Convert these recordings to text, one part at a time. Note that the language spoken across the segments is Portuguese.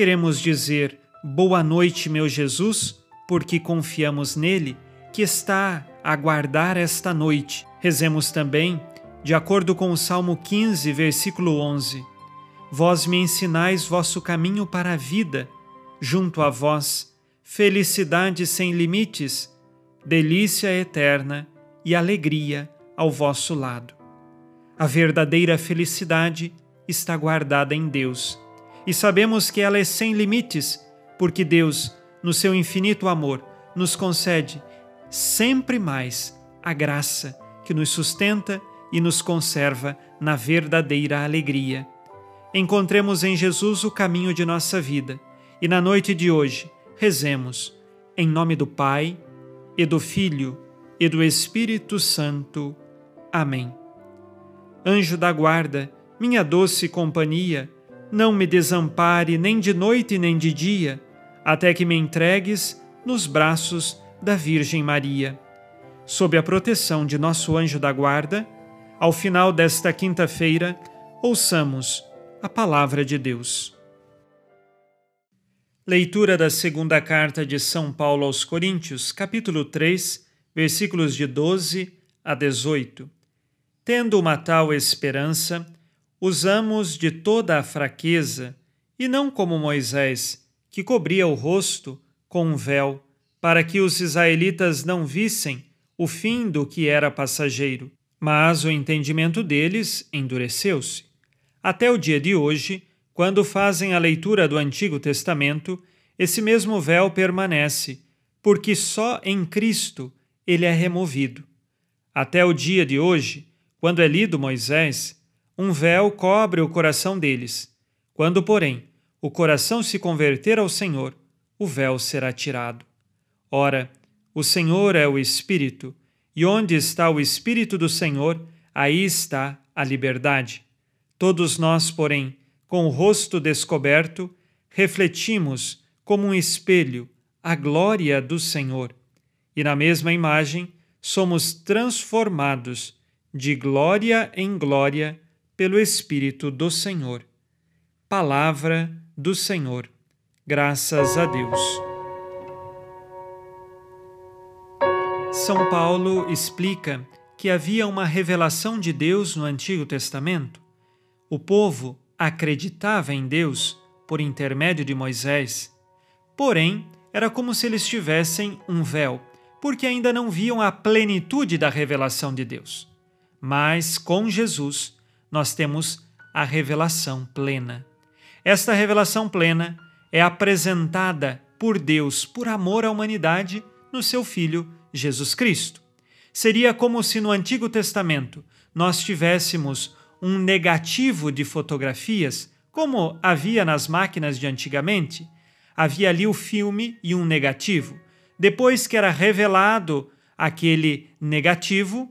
queremos dizer boa noite, meu Jesus porque confiamos nele, que está a guardar esta noite. Rezemos também, de acordo com o Salmo 15, versículo 11: Vós me ensinais vosso caminho para a vida, junto a vós, felicidade sem limites, delícia eterna e alegria ao vosso lado. A verdadeira felicidade está guardada em Deus. E sabemos que ela é sem limites, porque Deus no seu infinito amor, nos concede sempre mais a graça que nos sustenta e nos conserva na verdadeira alegria. Encontremos em Jesus o caminho de nossa vida e na noite de hoje rezemos em nome do Pai e do Filho e do Espírito Santo. Amém. Anjo da guarda, minha doce companhia, não me desampare nem de noite nem de dia até que me entregues nos braços da Virgem Maria. Sob a proteção de nosso anjo da guarda, ao final desta quinta-feira, ouçamos a palavra de Deus. Leitura da segunda carta de São Paulo aos Coríntios, capítulo 3, versículos de 12 a 18. Tendo uma tal esperança, usamos de toda a fraqueza, e não como Moisés, que cobria o rosto com um véu, para que os israelitas não vissem o fim do que era passageiro. Mas o entendimento deles endureceu-se. Até o dia de hoje, quando fazem a leitura do Antigo Testamento, esse mesmo véu permanece, porque só em Cristo ele é removido. Até o dia de hoje, quando é lido Moisés, um véu cobre o coração deles. Quando, porém, o coração se converter ao Senhor, o véu será tirado. Ora, o Senhor é o Espírito, e onde está o Espírito do Senhor, aí está a liberdade. Todos nós, porém, com o rosto descoberto, refletimos como um espelho a glória do Senhor, e na mesma imagem somos transformados de glória em glória pelo Espírito do Senhor. Palavra do Senhor. Graças a Deus. São Paulo explica que havia uma revelação de Deus no Antigo Testamento. O povo acreditava em Deus por intermédio de Moisés, porém era como se eles tivessem um véu, porque ainda não viam a plenitude da revelação de Deus. Mas com Jesus nós temos a revelação plena. Esta revelação plena é apresentada por Deus por amor à humanidade no seu Filho Jesus Cristo. Seria como se no Antigo Testamento nós tivéssemos um negativo de fotografias, como havia nas máquinas de antigamente. Havia ali o filme e um negativo. Depois que era revelado aquele negativo,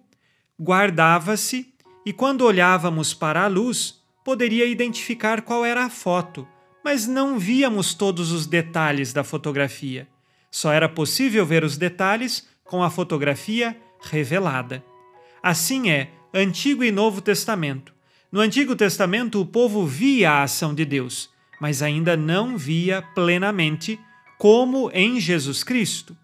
guardava-se e quando olhávamos para a luz, poderia identificar qual era a foto, mas não víamos todos os detalhes da fotografia. Só era possível ver os detalhes com a fotografia revelada. Assim é Antigo e Novo Testamento. No Antigo Testamento, o povo via a ação de Deus, mas ainda não via plenamente como em Jesus Cristo.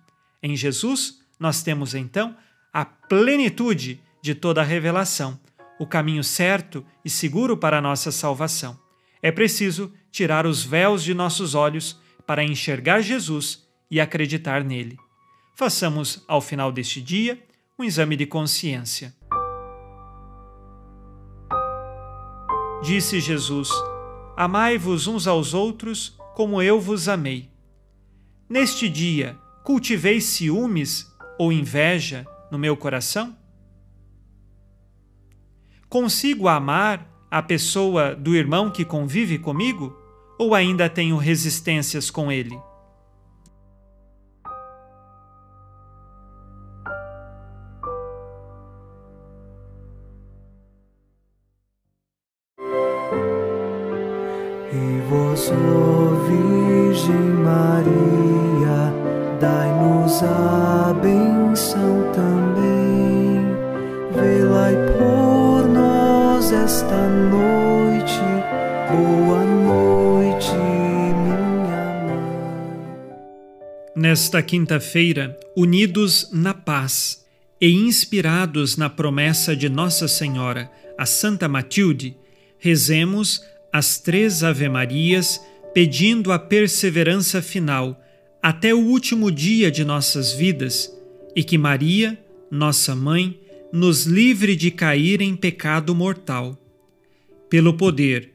Em Jesus, nós temos então a plenitude de toda a revelação o caminho certo e seguro para a nossa salvação. É preciso tirar os véus de nossos olhos para enxergar Jesus e acreditar nele. Façamos, ao final deste dia, um exame de consciência. Disse Jesus: Amai-vos uns aos outros como eu vos amei. Neste dia, cultivei ciúmes ou inveja no meu coração? Consigo amar a pessoa do irmão que convive comigo? ou ainda tenho resistências com ele? E Virgem Maria, dai-nos a Boa noite, minha mãe. Nesta quinta-feira, unidos na paz e inspirados na promessa de Nossa Senhora, a Santa Matilde, rezemos as três Ave-Marias, pedindo a perseverança final até o último dia de nossas vidas e que Maria, nossa mãe, nos livre de cair em pecado mortal. Pelo poder